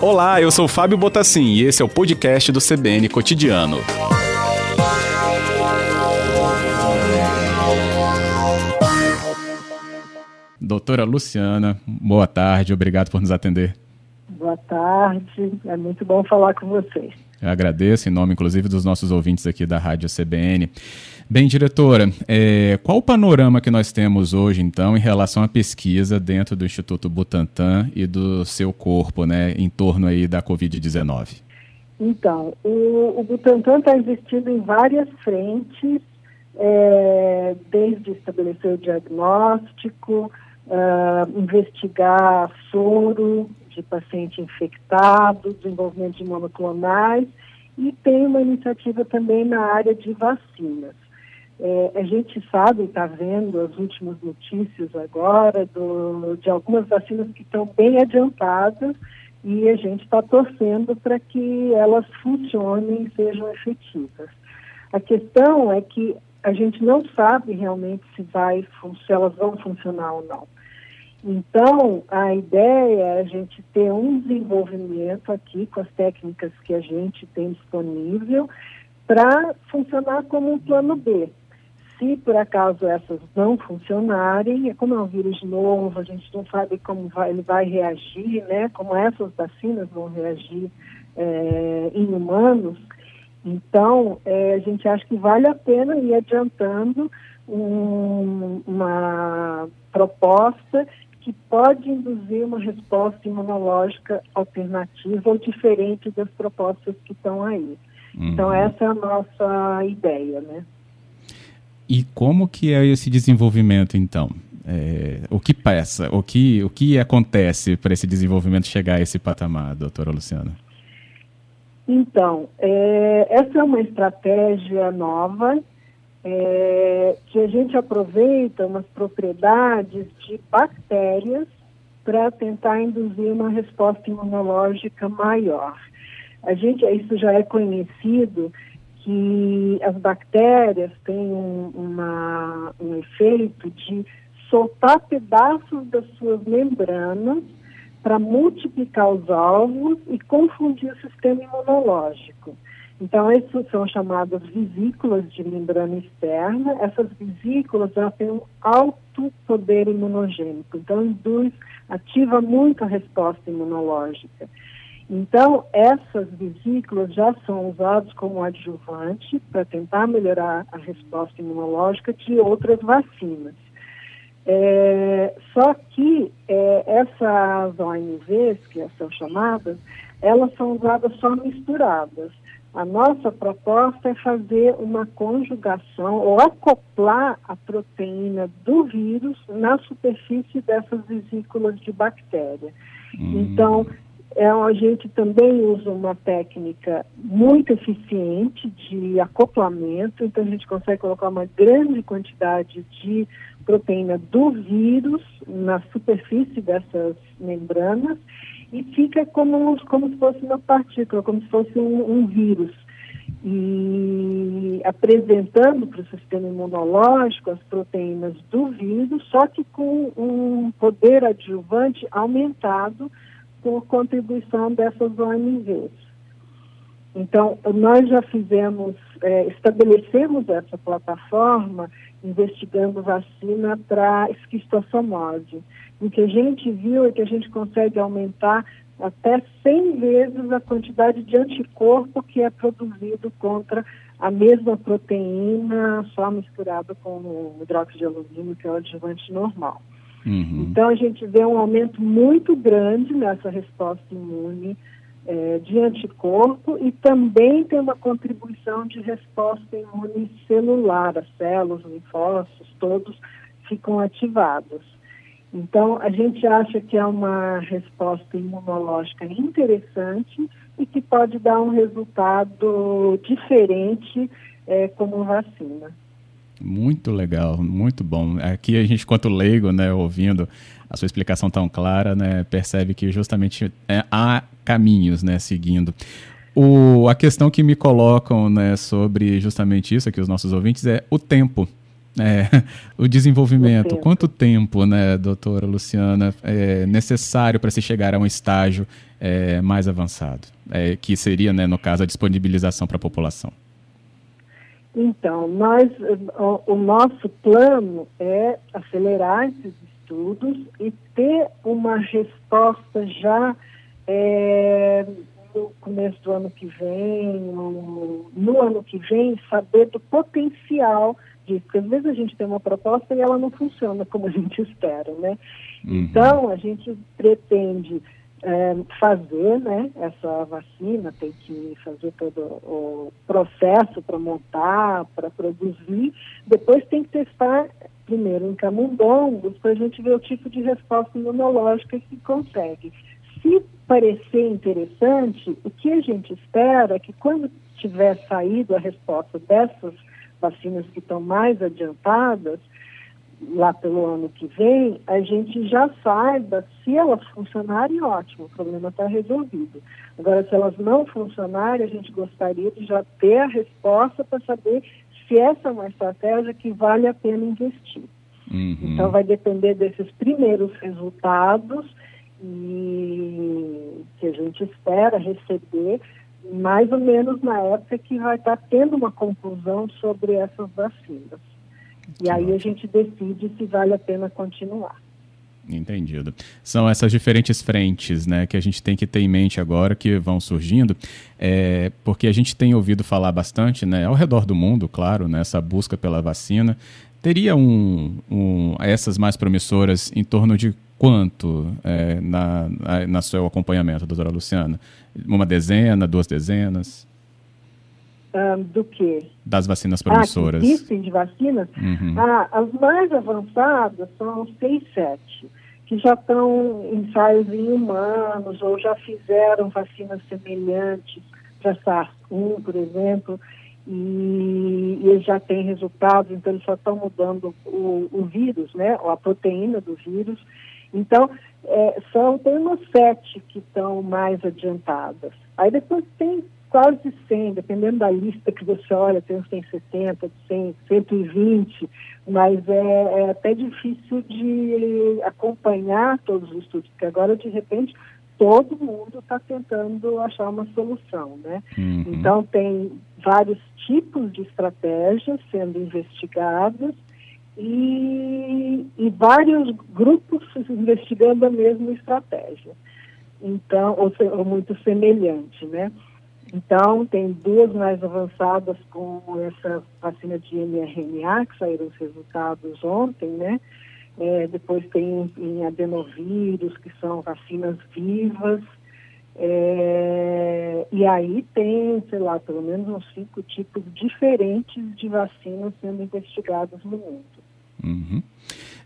Olá, eu sou Fábio Botassin e esse é o podcast do CBN Cotidiano. Doutora Luciana, boa tarde, obrigado por nos atender. Boa tarde, é muito bom falar com vocês. Eu agradeço, em nome inclusive dos nossos ouvintes aqui da Rádio CBN. Bem, diretora, é, qual o panorama que nós temos hoje, então, em relação à pesquisa dentro do Instituto Butantan e do seu corpo, né, em torno aí da Covid-19? Então, o, o Butantan está existindo em várias frentes, é, desde estabelecer o diagnóstico, uh, investigar soro de paciente infectado, desenvolvimento de monoclonais e tem uma iniciativa também na área de vacinas. É, a gente sabe, está vendo as últimas notícias agora do, de algumas vacinas que estão bem adiantadas e a gente está torcendo para que elas funcionem e sejam efetivas. A questão é que a gente não sabe realmente se, vai, se elas vão funcionar ou não. Então, a ideia é a gente ter um desenvolvimento aqui com as técnicas que a gente tem disponível para funcionar como um plano B. Se por acaso essas não funcionarem, é como é um vírus novo, a gente não sabe como vai, ele vai reagir, né? Como essas vacinas vão reagir é, em humanos. Então, é, a gente acha que vale a pena ir adiantando um, uma proposta que pode induzir uma resposta imunológica alternativa ou diferente das propostas que estão aí. Uhum. Então essa é a nossa ideia, né? E como que é esse desenvolvimento, então? É, o que passa, o que, o que acontece para esse desenvolvimento chegar a esse patamar, doutora Luciana? Então, é, essa é uma estratégia nova é, que a gente aproveita umas propriedades de bactérias para tentar induzir uma resposta imunológica maior. A gente, isso já é conhecido que as bactérias têm um, uma, um efeito de soltar pedaços das suas membranas para multiplicar os alvos e confundir o sistema imunológico. Então, essas são chamadas vesículas de membrana externa. Essas vesículas já têm um alto poder imunogênico, então induz, ativa muito a resposta imunológica. Então, essas vesículas já são usadas como adjuvante para tentar melhorar a resposta imunológica de outras vacinas. É, só que é, essas ONVs, que são chamadas, elas são usadas só misturadas. A nossa proposta é fazer uma conjugação ou acoplar a proteína do vírus na superfície dessas vesículas de bactéria. Hum. Então, é, a gente também usa uma técnica muito eficiente de acoplamento, então a gente consegue colocar uma grande quantidade de proteína do vírus na superfície dessas membranas e fica como, como se fosse uma partícula, como se fosse um, um vírus. E apresentando para o sistema imunológico as proteínas do vírus, só que com um poder adjuvante aumentado por contribuição dessas OMVs. Então, nós já fizemos, é, estabelecemos essa plataforma investigando vacina para esquistossomose. O que a gente viu é que a gente consegue aumentar até 100 vezes a quantidade de anticorpo que é produzido contra a mesma proteína, só misturada com o hidróxido de alumínio, que é o adjuvante normal. Uhum. Então, a gente vê um aumento muito grande nessa resposta imune é, de anticorpo e também tem uma contribuição de resposta imune celular, as células, linfócitos, todos ficam ativados. Então, a gente acha que é uma resposta imunológica interessante e que pode dar um resultado diferente é, como vacina. Muito legal, muito bom. Aqui a gente, quanto leigo, né, ouvindo a sua explicação tão clara, né, percebe que justamente é, há caminhos, né, seguindo. O, a questão que me colocam, né, sobre justamente isso aqui, os nossos ouvintes, é o tempo É, o desenvolvimento, tempo. quanto tempo, né, doutora Luciana, é necessário para se chegar a um estágio é, mais avançado, é, que seria, né, no caso, a disponibilização para a população? Então, nós, o, nosso plano é acelerar esses estudos e ter uma resposta já é, no começo do ano que vem, no, no, ano que vem, saber do potencial disso. Porque às vezes a gente tem uma proposta e ela não funciona como a gente espera, né? Uhum. Então, a gente pretende é, fazer né, essa vacina, tem que fazer todo o processo para montar, para produzir, depois tem que testar primeiro em camundongos para a gente ver o tipo de resposta imunológica que consegue. Se parecer interessante, o que a gente espera é que quando tiver saído a resposta dessas vacinas que estão mais adiantadas, lá pelo ano que vem, a gente já saiba se elas funcionarem, ótimo, o problema está resolvido. Agora, se elas não funcionarem, a gente gostaria de já ter a resposta para saber se essa é uma estratégia que vale a pena investir. Uhum. Então, vai depender desses primeiros resultados e que a gente espera receber mais ou menos na época que vai estar tendo uma conclusão sobre essas vacinas. E aí a gente decide se vale a pena continuar. Entendido. São essas diferentes frentes né, que a gente tem que ter em mente agora, que vão surgindo, é, porque a gente tem ouvido falar bastante, né, ao redor do mundo, claro, nessa né, busca pela vacina. Teria um, um, essas mais promissoras em torno de quanto é, na, na, na seu acompanhamento, doutora Luciana? Uma dezena, duas dezenas? Um, do que? Das vacinas promissoras. Ah, existem de vacinas? Uhum. Ah, as mais avançadas são seis, sete, que já estão em ensaios em humanos ou já fizeram vacinas semelhantes para SARS-1, por exemplo, e, e eles já têm resultados, então eles só estão mudando o, o vírus, né, ou a proteína do vírus. Então, é, são, tem umas sete que estão mais adiantadas. Aí depois tem quase 100, dependendo da lista que você olha, tem uns 170, 100, 120, mas é, é até difícil de acompanhar todos os estudos, porque agora, de repente, todo mundo está tentando achar uma solução, né? Uhum. Então, tem vários tipos de estratégias sendo investigadas e, e vários grupos investigando a mesma estratégia. Então, ou, ou muito semelhante, né? Então, tem duas mais avançadas com essa vacina de mRNA, que saíram os resultados ontem, né? É, depois tem em adenovírus, que são vacinas vivas. É, e aí tem, sei lá, pelo menos uns cinco tipos diferentes de vacinas sendo investigados no mundo. Uhum.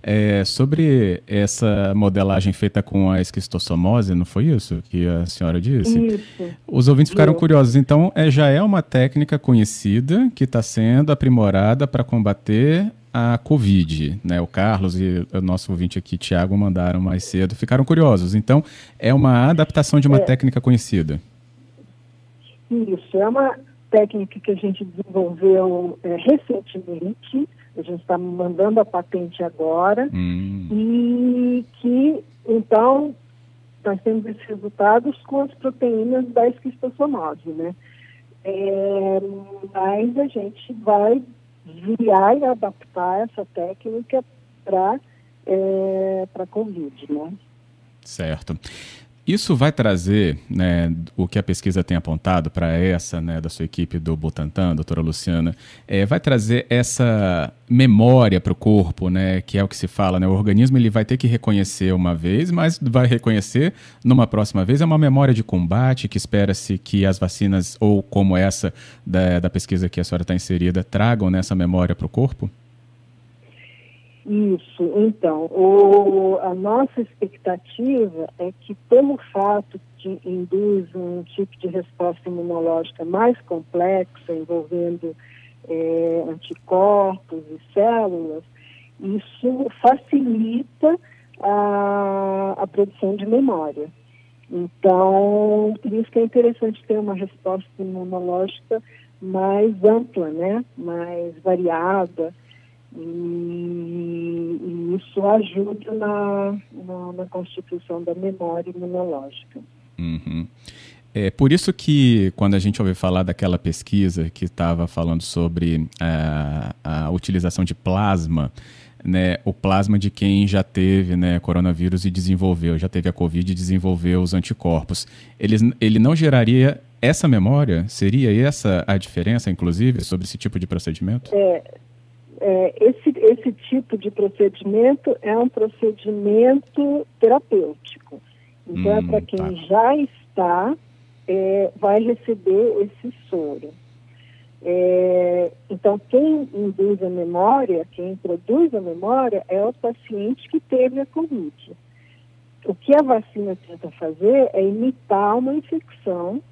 É, sobre essa modelagem feita com a esquistossomose, não foi isso que a senhora disse? Isso. Os ouvintes ficaram curiosos. Então, é, já é uma técnica conhecida que está sendo aprimorada para combater a Covid. Né? O Carlos e o nosso ouvinte aqui, Tiago, mandaram mais cedo. Ficaram curiosos. Então, é uma adaptação de uma é. técnica conhecida. Isso. É uma técnica que a gente desenvolveu é, recentemente a gente está mandando a patente agora hum. e que, então, nós temos esses resultados com as proteínas da esquistossomose, né? É, mas a gente vai virar e adaptar essa técnica para é, para Covid, né? Certo. Isso vai trazer, né, o que a pesquisa tem apontado para essa, né, da sua equipe do Butantan, doutora Luciana, é, vai trazer essa memória para o corpo, né, que é o que se fala, né, o organismo ele vai ter que reconhecer uma vez, mas vai reconhecer numa próxima vez, é uma memória de combate que espera-se que as vacinas, ou como essa da, da pesquisa que a senhora está inserida, tragam nessa memória para o corpo? Isso, então, o, a nossa expectativa é que, pelo fato de induz um tipo de resposta imunológica mais complexa, envolvendo é, anticorpos e células, isso facilita a, a produção de memória. Então, por isso que é interessante ter uma resposta imunológica mais ampla, né? mais variada E, isso ajuda na, na, na, constituição da memória imunológica. Uhum. É por isso que, quando a gente ouve falar daquela pesquisa que estava falando sobre a, a utilização de plasma, né, o plasma de quem já teve né, coronavírus e desenvolveu, já teve a Covid e desenvolveu os anticorpos. Ele, ele não geraria essa memória? Seria essa a diferença, inclusive, sobre esse tipo de procedimento? É, é, esse, esse tipo de procedimento é um procedimento terapêutico. Então, é hum, é para quem tá. já está, é, vai receber esse soro. É, então, quem induz a memória, quem produz a memória, é o paciente que teve a Covid. O que a vacina tenta fazer é imitar uma infecção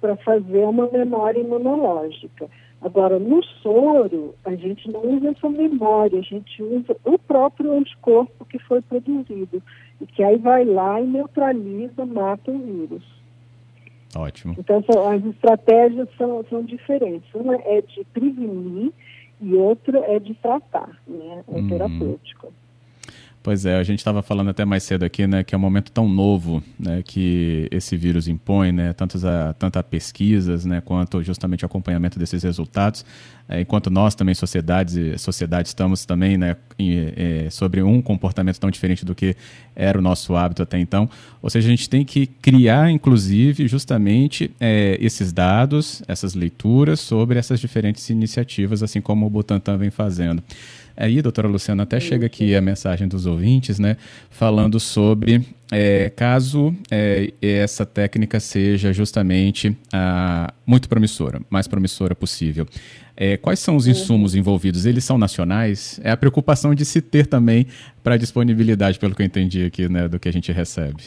para fazer uma memória imunológica. Agora, no soro, a gente não usa essa memória, a gente usa o próprio anticorpo que foi produzido, e que aí vai lá e neutraliza, mata o vírus. Ótimo. Então, as estratégias são, são diferentes. Uma é de prevenir e outra é de tratar, né? É uhum. terapêutico. Pois é, a gente estava falando até mais cedo aqui, né, que é um momento tão novo, né, que esse vírus impõe, né, tanto a, tanto a pesquisas, né, quanto justamente o acompanhamento desses resultados, é, enquanto nós também sociedades e sociedade estamos também, né, em, é, sobre um comportamento tão diferente do que era o nosso hábito até então, ou seja, a gente tem que criar, inclusive, justamente é, esses dados, essas leituras sobre essas diferentes iniciativas, assim como o Butantan vem fazendo. Aí, doutora Luciana, até chega aqui a mensagem dos ouvintes, né, falando sobre é, caso é, essa técnica seja justamente ah, muito promissora, mais promissora possível. É, quais são os insumos envolvidos? Eles são nacionais? É a preocupação de se ter também para disponibilidade, pelo que eu entendi aqui, né, do que a gente recebe.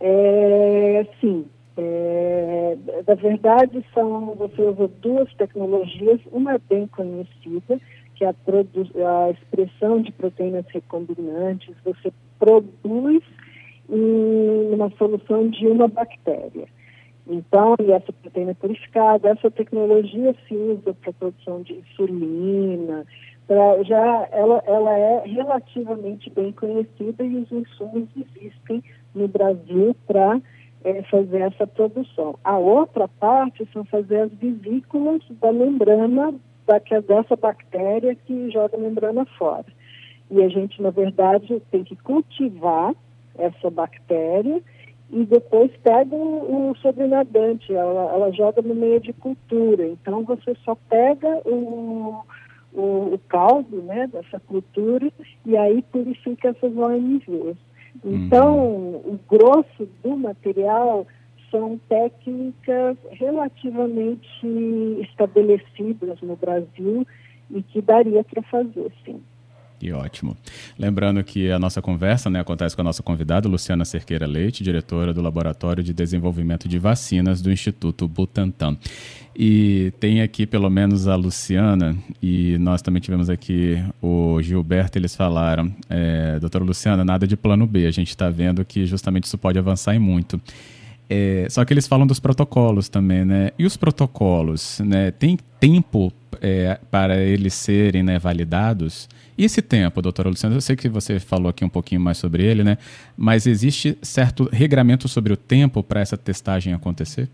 É, sim. É, na verdade, são, você usa duas tecnologias, uma é bem conhecida, que a, a expressão de proteínas recombinantes você produz em uma solução de uma bactéria. Então, e essa proteína purificada, essa tecnologia se usa para produção de insulina, pra, já ela, ela é relativamente bem conhecida e os insumos existem no Brasil para é, fazer essa produção. A outra parte são fazer as vesículas da membrana da, dessa bactéria que joga a membrana fora. E a gente, na verdade, tem que cultivar essa bactéria e depois pega o, o sobrenadante, ela, ela joga no meio de cultura. Então, você só pega o, o, o caldo né, dessa cultura e aí purifica essas OMVs. Então, uhum. o grosso do material são técnicas relativamente estabelecidas no Brasil e que daria para fazer, sim. E ótimo. Lembrando que a nossa conversa né, acontece com a nossa convidada, Luciana Cerqueira Leite, diretora do Laboratório de Desenvolvimento de Vacinas do Instituto Butantan. E tem aqui pelo menos a Luciana, e nós também tivemos aqui o Gilberto, eles falaram, é, doutora Luciana, nada de plano B, a gente está vendo que justamente isso pode avançar e muito. É, só que eles falam dos protocolos também, né? E os protocolos, né? Tem tempo é, para eles serem né, validados? Esse tempo, doutora Luciana, eu sei que você falou aqui um pouquinho mais sobre ele, né? Mas existe certo regramento sobre o tempo para essa testagem acontecer?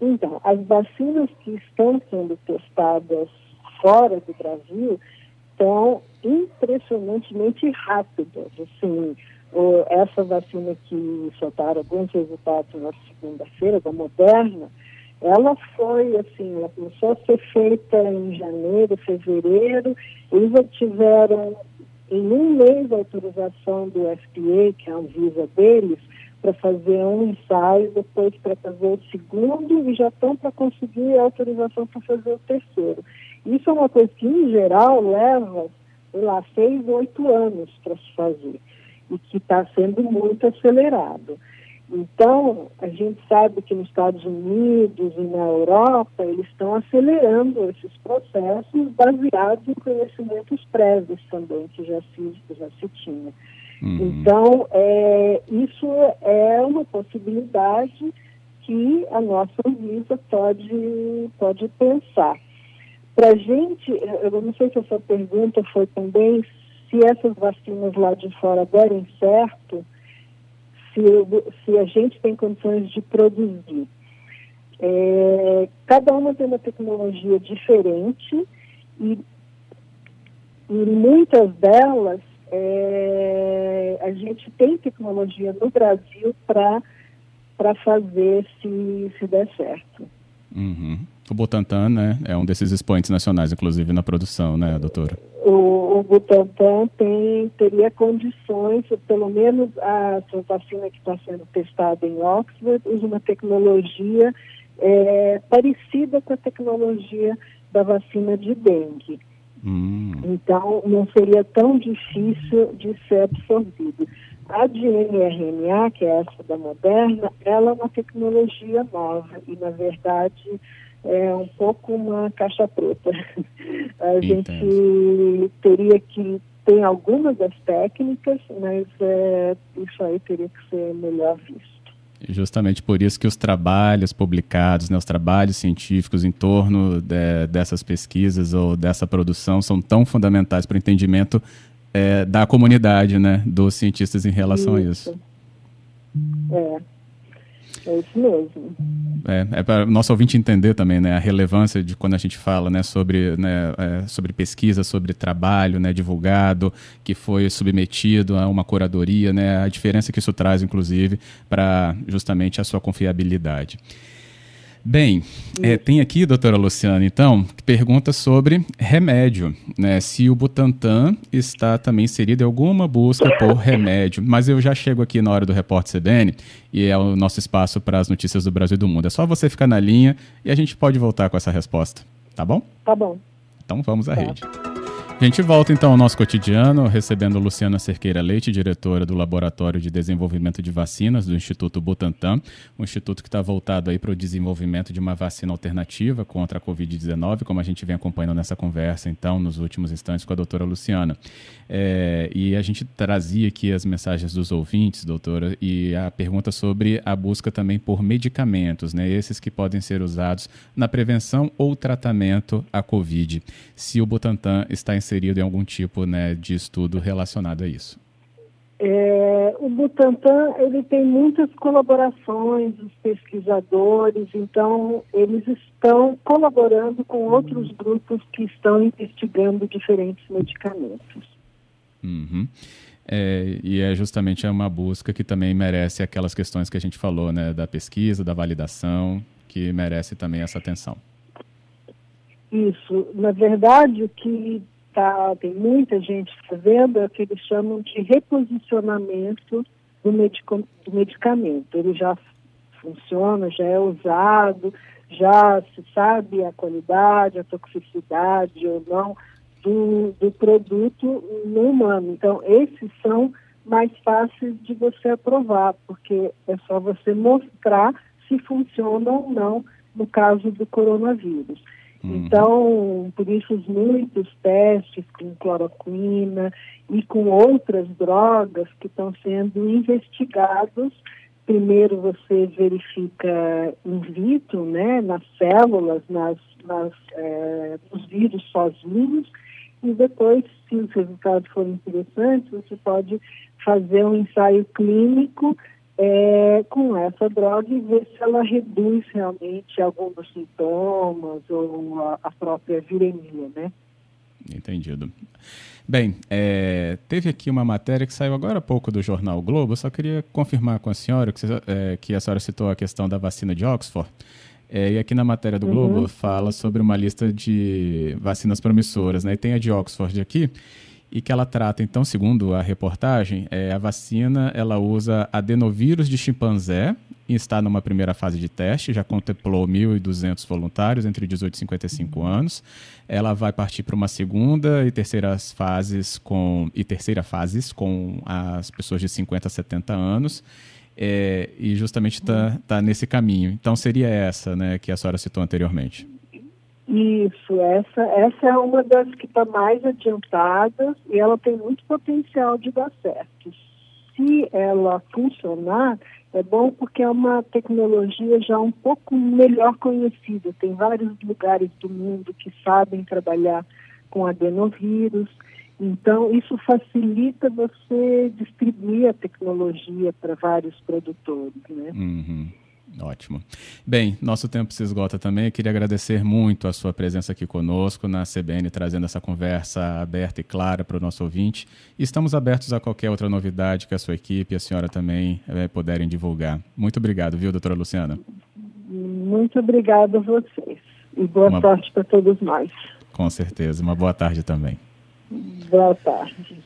Então, as vacinas que estão sendo testadas fora do Brasil estão impressionantemente rápidas. Assim, essa vacina que soltaram alguns resultados na segunda-feira, da Moderna, ela foi assim, ela começou a ser feita em janeiro, fevereiro, eles obtiveram em um mês a autorização do FDA, que é a Anvisa deles, para fazer um ensaio, depois para fazer o segundo e já estão para conseguir a autorização para fazer o terceiro. Isso é uma coisa que, em geral, leva, sei lá, seis, oito anos para se fazer e que está sendo muito acelerado. Então, a gente sabe que nos Estados Unidos e na Europa, eles estão acelerando esses processos baseados em conhecimentos prévios também, que já se, já se tinha. Uhum. Então, é, isso é uma possibilidade que a nossa Anvisa pode, pode pensar. para a gente, eu não sei se a sua pergunta foi também se essas vacinas lá de fora derem certo, se, se a gente tem condições de produzir. É, cada uma tem uma tecnologia diferente e, e muitas delas é, a gente tem tecnologia no Brasil para fazer se, se der certo. Uhum. O Butantan né, é um desses expoentes nacionais, inclusive, na produção, né, doutora? O, o Butantan tem, teria condições, pelo menos a sua vacina que está sendo testada em Oxford, usa uma tecnologia é, parecida com a tecnologia da vacina de dengue. Hum. Então, não seria tão difícil de ser absorvido. A de mRNA, que é essa da Moderna, ela é uma tecnologia nova e, na verdade, é um pouco uma caixa preta. A gente teria que tem algumas das técnicas, mas é, isso aí teria que ser melhor visto. Justamente por isso que os trabalhos publicados, né, os trabalhos científicos em torno de, dessas pesquisas ou dessa produção são tão fundamentais para o entendimento é, da comunidade, né, dos cientistas em relação isso. a isso. É. É isso mesmo. É, é para o nosso ouvinte entender também né, a relevância de quando a gente fala né, sobre, né, é, sobre pesquisa, sobre trabalho né, divulgado, que foi submetido a uma curadoria, né, a diferença que isso traz, inclusive, para justamente a sua confiabilidade. Bem, é, tem aqui, doutora Luciana, então, que pergunta sobre remédio, né? Se o Butantan está também inserido em alguma busca por remédio. Mas eu já chego aqui na hora do Repórter CBN e é o nosso espaço para as notícias do Brasil e do mundo. É só você ficar na linha e a gente pode voltar com essa resposta, tá bom? Tá bom. Então vamos à tá. rede. A gente volta então ao nosso cotidiano, recebendo Luciana Cerqueira Leite, diretora do Laboratório de Desenvolvimento de Vacinas do Instituto Butantan, um instituto que está voltado aí para o desenvolvimento de uma vacina alternativa contra a Covid-19, como a gente vem acompanhando nessa conversa, então, nos últimos instantes com a doutora Luciana. É, e a gente trazia aqui as mensagens dos ouvintes, doutora, e a pergunta sobre a busca também por medicamentos, né, esses que podem ser usados na prevenção ou tratamento à Covid. Se o Butantan está em inserido em algum tipo né, de estudo relacionado a isso? É, o Butantan ele tem muitas colaborações, os pesquisadores, então eles estão colaborando com outros grupos que estão investigando diferentes medicamentos. Uhum. É, e é justamente uma busca que também merece aquelas questões que a gente falou, né, da pesquisa, da validação, que merece também essa atenção. Isso. Na verdade, o que tá, tem muita gente fazendo, é o que eles chamam de reposicionamento do, medico, do medicamento. Ele já funciona, já é usado, já se sabe a qualidade, a toxicidade ou não do, do produto no humano. Então, esses são mais fáceis de você aprovar, porque é só você mostrar se funciona ou não no caso do coronavírus. Uhum. Então, por isso, muitos testes com cloroquina e com outras drogas que estão sendo investigados. Primeiro você verifica in vitro, né, nas células, nas, nas, é, nos vírus sozinhos, e depois, se os resultados forem interessantes, você pode fazer um ensaio clínico é, com essa droga e ver se ela reduz realmente alguns dos sintomas ou a, a própria viremia, né? Entendido. Bem, é, teve aqui uma matéria que saiu agora há pouco do jornal Globo. Eu só queria confirmar com a senhora que, é, que a senhora citou a questão da vacina de Oxford. É, e aqui na matéria do Globo uhum. fala sobre uma lista de vacinas promissoras, né? E tem a de Oxford aqui e que ela trata, então, segundo a reportagem, é, a vacina ela usa adenovírus de chimpanzé e está numa primeira fase de teste, já contemplou 1.200 voluntários entre 18 e 55 anos. Ela vai partir para uma segunda e terceira fases com e terceira fases com as pessoas de 50 a 70 anos. É, e justamente está tá nesse caminho. Então seria essa, né, que a senhora citou anteriormente. Isso, essa, essa é uma das que está mais adiantada e ela tem muito potencial de dar certo. Se ela funcionar, É bom porque é uma tecnologia já um pouco melhor conhecida. Tem vários lugares do mundo que sabem trabalhar com adenovírus. Então, isso facilita você distribuir a tecnologia para vários produtores. Né? Uhum. Ótimo. Bem, nosso tempo se esgota também. Eu queria agradecer muito a sua presença aqui conosco na CBN, trazendo essa conversa aberta e clara para o nosso ouvinte. Estamos abertos a qualquer outra novidade que a sua equipe e a senhora também é, puderem divulgar. Muito obrigado, viu, doutora Luciana? Muito obrigada a vocês. E boa Uma... sorte para todos nós. Com certeza. Uma boa tarde também. Boa tarde.